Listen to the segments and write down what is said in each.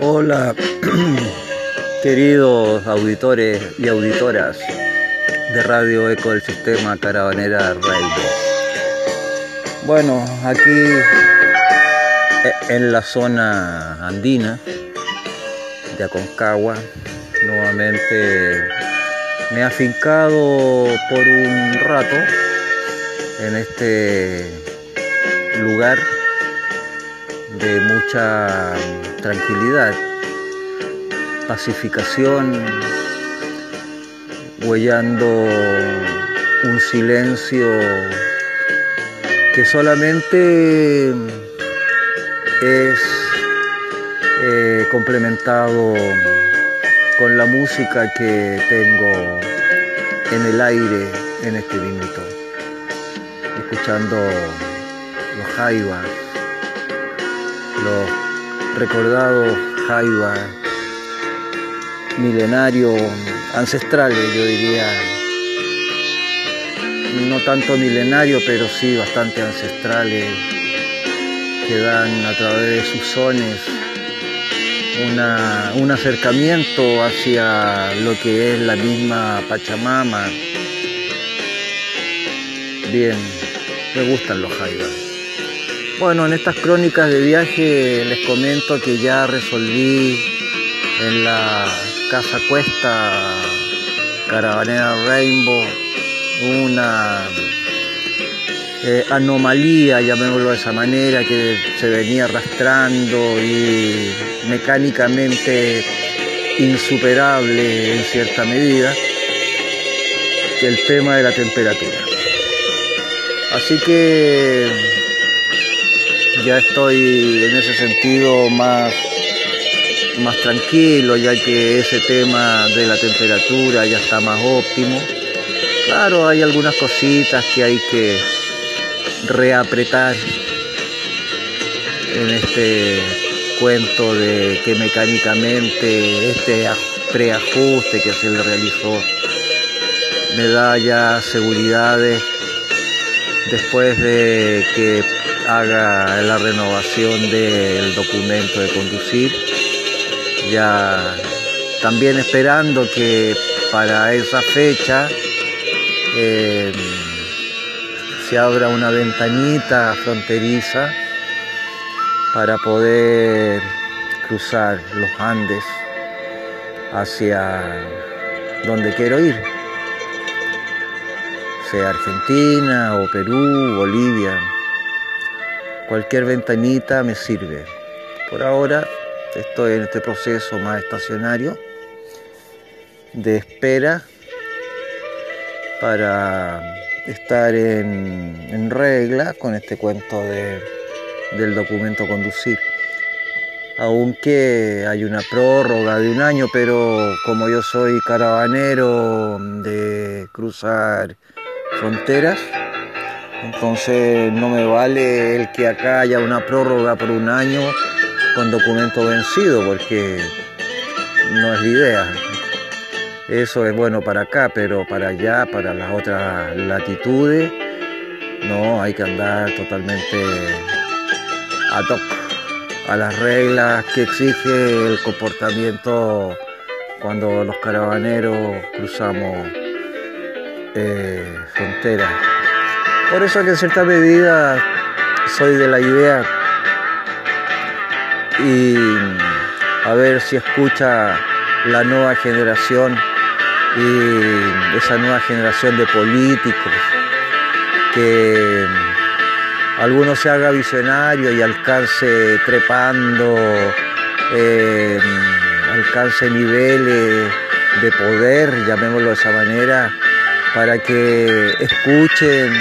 Hola, queridos auditores y auditoras de Radio Eco del Sistema Caravanera Railway. Bueno, aquí e- en la zona andina de Aconcagua, nuevamente me he afincado por un rato en este lugar de mucha tranquilidad, pacificación, huellando un silencio que solamente es eh, complementado con la música que tengo en el aire en este minuto, escuchando los jaivas, los recordados jaivas milenarios, ancestrales, yo diría, no tanto milenarios, pero sí bastante ancestrales, que dan a través de sus sones un acercamiento hacia lo que es la misma Pachamama. Bien, me gustan los jaivas. Bueno, en estas crónicas de viaje les comento que ya resolví en la Casa Cuesta Caravanera Rainbow una eh, anomalía, llamémoslo de esa manera, que se venía arrastrando y mecánicamente insuperable en cierta medida, que el tema de la temperatura. Así que ya estoy en ese sentido más, más tranquilo, ya que ese tema de la temperatura ya está más óptimo. Claro, hay algunas cositas que hay que reapretar en este cuento de que mecánicamente este aj- preajuste que se le realizó me da ya seguridades después de que haga la renovación del documento de conducir ya también esperando que para esa fecha eh, se abra una ventanita fronteriza para poder cruzar los Andes hacia donde quiero ir, sea Argentina o Perú, Bolivia, cualquier ventanita me sirve. Por ahora estoy en este proceso más estacionario de espera para estar en, regla con este cuento de- del documento conducir. Aunque hay una prórroga de un año, pero como yo soy caravanero de cruzar fronteras, entonces no me vale el que acá haya una prórroga por un año con documento vencido, porque no es la idea. Eso es bueno para acá, pero para allá, para las otras latitudes, no, hay que andar totalmente ad hoc a las reglas que exige el comportamiento cuando los caravaneros cruzamos eh, fronteras. Por eso que en cierta medida soy de la idea y a ver si escucha la nueva generación y esa nueva generación de políticos que alguno se haga visionario y alcance trepando, eh, alcance niveles de poder, llamémoslo de esa manera, para que escuchen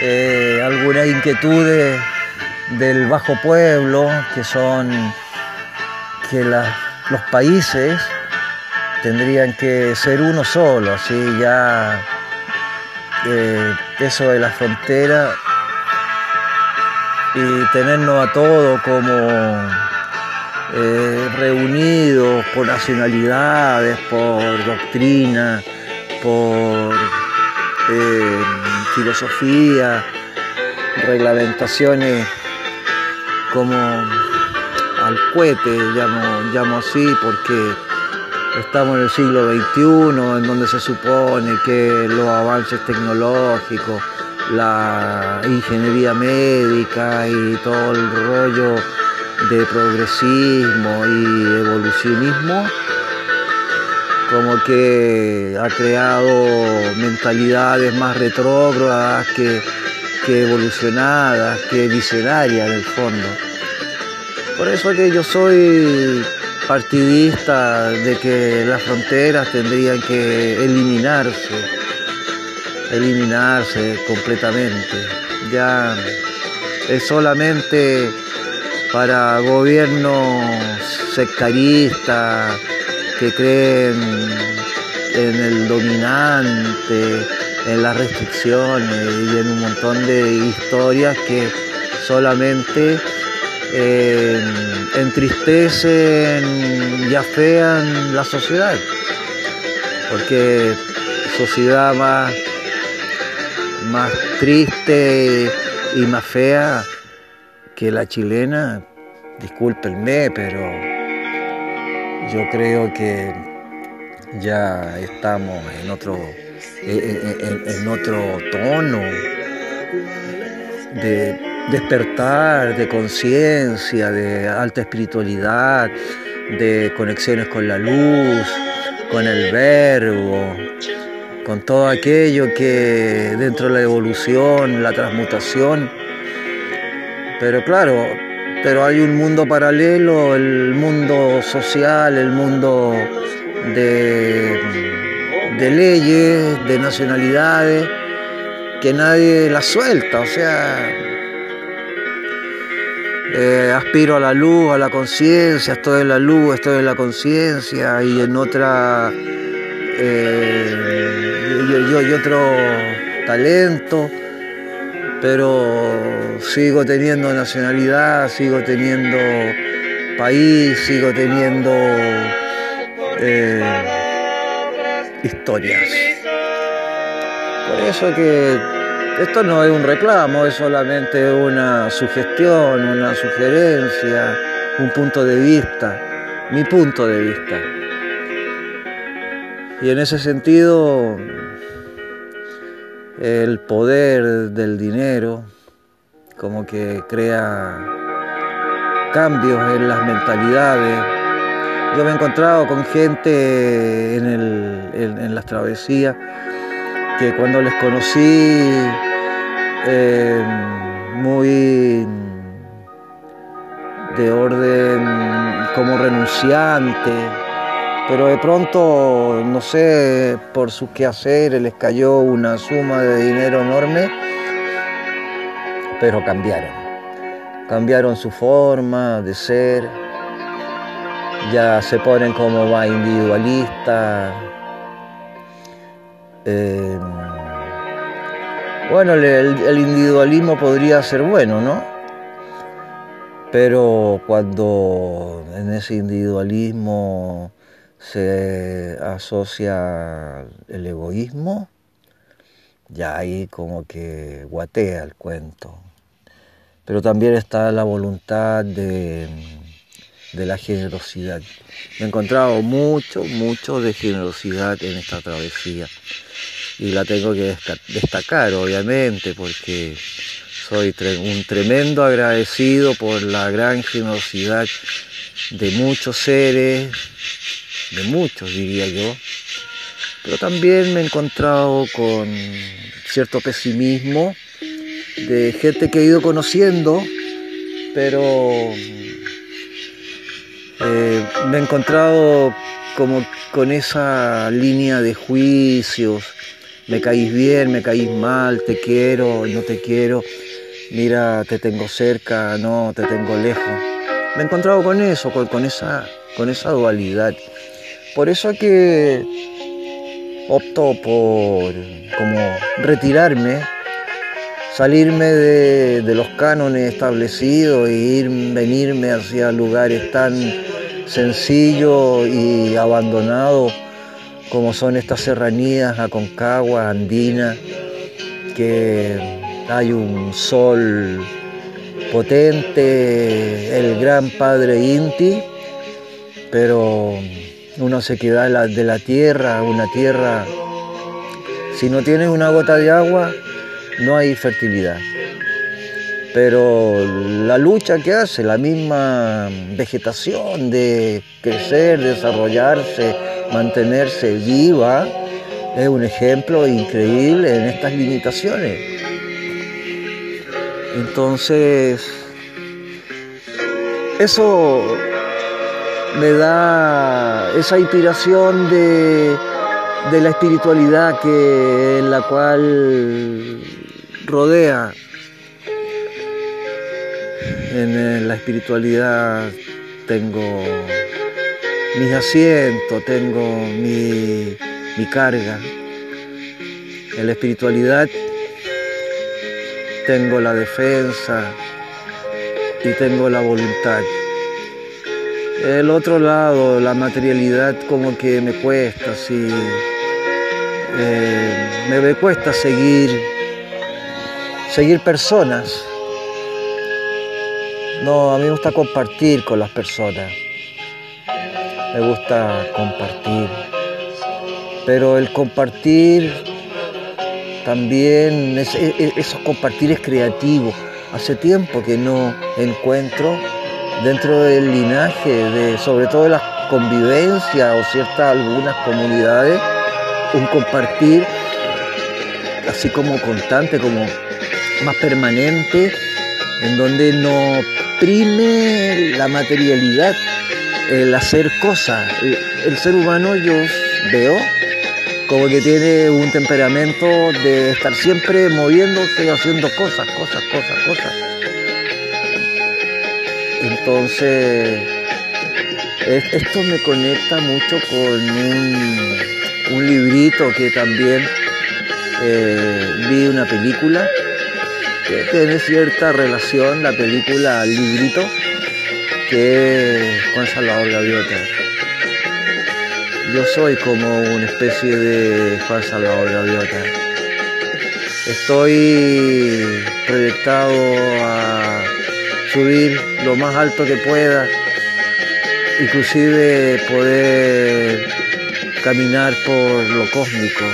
eh, algunas inquietudes del bajo pueblo, que son que los países tendrían que ser uno solo, así ya eh, eso de la frontera y tenernos a todos como eh, reunidos por nacionalidades, por doctrina, por filosofía, reglamentaciones como al cohete, llamo, llamo así, porque estamos en el siglo XXI, en donde se supone que los avances tecnológicos, la ingeniería médica y todo el rollo de progresismo y evolucionismo, como que ha creado mentalidades más retrógradas que, que evolucionadas, que visionarias en el fondo. Por eso que yo soy partidista de que las fronteras tendrían que eliminarse, eliminarse completamente. Ya es solamente para gobiernos sectaristas que creen en el dominante, en las restricciones y en un montón de historias que solamente eh, entristecen y afean la sociedad. Porque sociedad más, más triste y más fea que la chilena, discúlpenme, pero yo creo que ya estamos en otro, en, otro tono de despertar, de conciencia, de alta espiritualidad, de conexiones con la luz, con el verbo, con todo aquello que dentro de la evolución, la transmutación, pero claro, pero hay un mundo paralelo, el mundo social, el mundo de, leyes, de nacionalidades, que nadie la suelta, o sea, eh, aspiro a la luz, a la conciencia, estoy en la luz, estoy en la conciencia y en otra eh, y otro talento pero sigo teniendo nacionalidad, sigo teniendo país, sigo teniendo eh, historias. Por eso que esto no es un reclamo, es solamente una sugestión, una sugerencia, un punto de vista, mi punto de vista. Y en ese sentido el poder del dinero como que crea cambios en las mentalidades. Yo me he encontrado con gente en, las travesías que cuando les conocí eh, muy de orden como renunciante, pero de pronto, no sé, por sus quehaceres les cayó una suma de dinero enorme, pero cambiaron. Cambiaron su forma de ser, ya se ponen como más individualistas. Eh, bueno, el individualismo podría ser bueno, ¿no? Pero cuando en ese individualismo se asocia el egoísmo, ya ahí como que guatea el cuento. Pero también está la voluntad de, la generosidad. He encontrado mucho, mucho de generosidad en esta travesía. Y la tengo que destacar, obviamente, porque soy un tremendo agradecido por la gran generosidad de muchos seres de muchos diría yo, pero también me he encontrado con cierto pesimismo de gente que he ido conociendo, pero eh, me he encontrado como con esa línea de juicios, me caís bien, me caís mal, te quiero, no te quiero, mira, te tengo cerca, no, te tengo lejos. Me he encontrado con eso, con, esa, con esa dualidad. Por eso que opto por como retirarme, salirme de, los cánones establecidos e ir, venirme hacia lugares tan sencillos y abandonados como son estas serranías Aconcagua, Andina, que hay un sol potente, el gran padre Inti, pero una sequedad de la tierra, una tierra, si no tienes una gota de agua, no hay fertilidad. Pero la lucha que hace, la misma vegetación de crecer, desarrollarse, mantenerse viva, es un ejemplo increíble en estas limitaciones. Entonces, eso me da esa inspiración de, la espiritualidad que, en la cual rodea. En la espiritualidad tengo mis asientos, tengo mi, mi carga. En la espiritualidad tengo la defensa y tengo la voluntad. El otro lado, la materialidad, como que me cuesta, sí. Eh, me cuesta seguir, seguir personas. No, a mí me gusta compartir con las personas. Me gusta compartir. Pero el compartir también, es, e, e, esos compartir es creativo. Hace tiempo que no encuentro dentro del linaje, de, sobre todo de la convivencia o ciertas algunas comunidades, un compartir así como constante, como más permanente, en donde no prime la materialidad, el hacer cosas. El, ser humano yo veo como que tiene un temperamento de estar siempre moviéndose haciendo cosas, cosas, cosas, cosas. Entonces, esto me conecta mucho con un, librito que también eh, vi una película que tiene cierta relación, la película librito, que es Juan Salvador Gaviota. Yo soy como una especie de Juan Salvador Gaviota. Estoy proyectado a subir lo más alto que pueda, inclusive poder caminar por lo cósmico.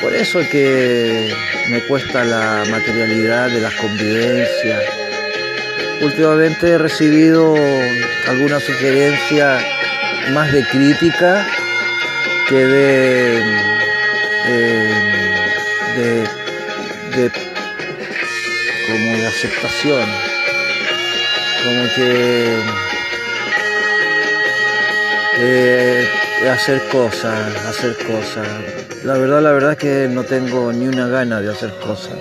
Por eso que me cuesta la materialidad de las convivencias. Últimamente he recibido alguna sugerencia más de crítica que de, de, de como de aceptación como que eh, hacer cosas, hacer cosas. La verdad, la verdad es que no tengo ni una gana de hacer cosas.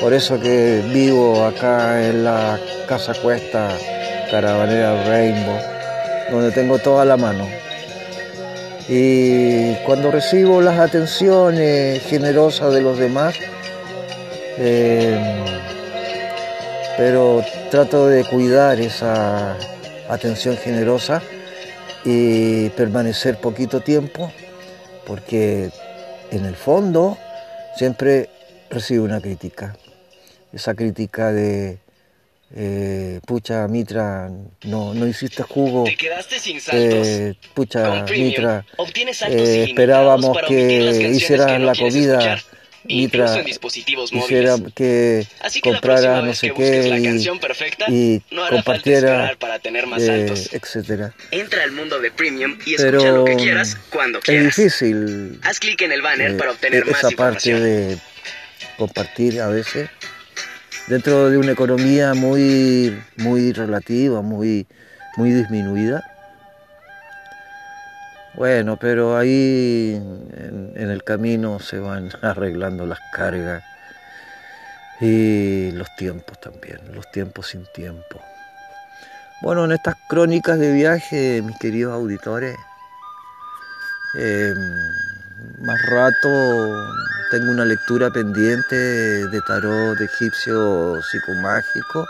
Por eso que vivo acá en la Casa Cuesta Caravanera Rainbow, donde tengo toda la mano. Y cuando recibo las atenciones generosas de los demás, eh, pero trato de cuidar esa atención generosa y permanecer poquito tiempo, porque en el fondo siempre recibo una crítica. Esa crítica de, eh, pucha, Mitra, no, no hiciste jugo. Te quedaste sin saltos. Eh, pucha, Mitra, eh, esperábamos que hicieras la comida Mitra quisiera que, comprara no sé qué y, compartiera para tener más eh, etcétera. Entra al mundo de Premium y escucha lo que quieras cuando quieras. Es difícil. Haz clic en el banner eh, para obtener esa más parte de compartir a veces dentro de una economía muy muy relativa, muy muy disminuida bueno, pero ahí en, el camino se van arreglando las cargas y los tiempos también, los tiempos sin tiempo. Bueno, en estas crónicas de viaje, mis queridos auditores, em, más rato tengo una lectura pendiente de tarot egipcio psicomágico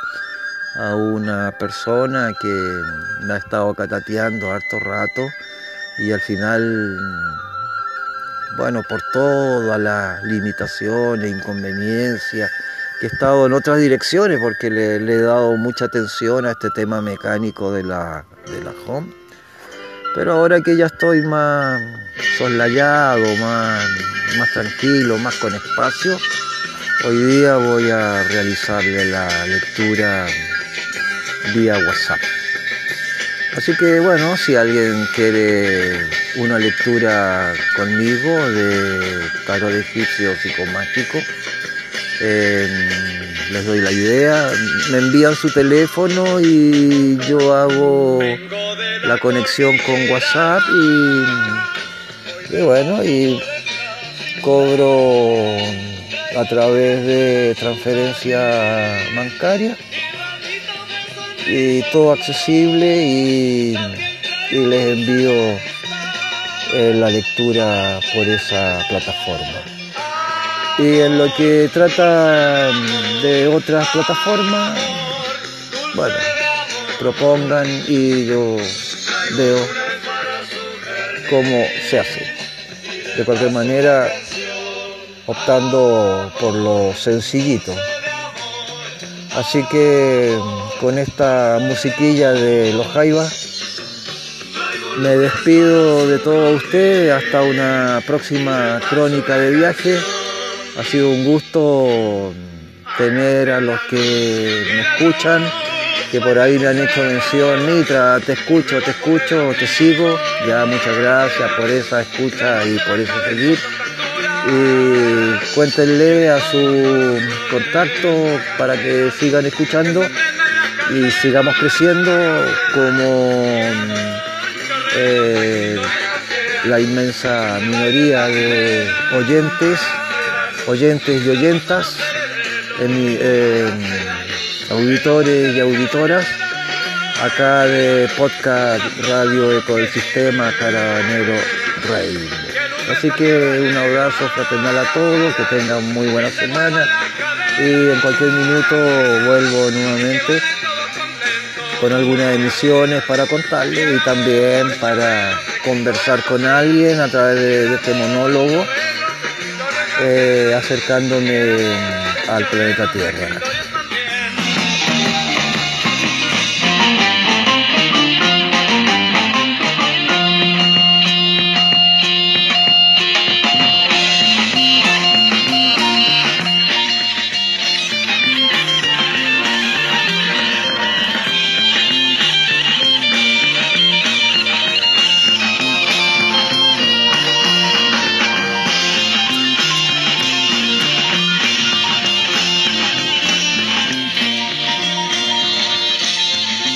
a una persona que me ha estado catateando harto rato y al final, bueno, por todas las limitaciones, inconveniencias que he estado en otras direcciones porque le, he dado mucha atención a este tema mecánico de la, de la home. Pero ahora que ya estoy más soslayado, más, más tranquilo, más con espacio, hoy día voy a realizarle la lectura vía WhatsApp. Así que bueno, si alguien quiere una lectura conmigo de tarot egipcio psicomágico, eh, les doy la idea, me envían su teléfono y yo hago la conexión con WhatsApp y, y bueno, y cobro a través de transferencia bancaria y todo accesible y, les envío eh, la lectura por esa plataforma. Y en lo que trata de otras plataformas, bueno, propongan y yo veo cómo se hace. De cualquier manera, optando por lo sencillito. Así que con esta musiquilla de los Jaivas me despido de todos ustedes hasta una próxima crónica de viaje. Ha sido un gusto tener a los que me escuchan, que por ahí me han hecho mención, Nitra, te escucho, te escucho, te sigo. Ya muchas gracias por esa escucha y por ese seguir y cuéntenle a su contacto para que sigan escuchando y sigamos creciendo como eh, la inmensa minoría de oyentes, oyentes y oyentas, auditores y auditoras, acá de podcast Radio Ecosistema Carabinero Rey. Así que un abrazo fraternal a todos, que tengan muy buena semana y en cualquier minuto vuelvo nuevamente con algunas emisiones para contarles y también para conversar con alguien a través de, este monólogo, eh, acercándome al planeta Tierra.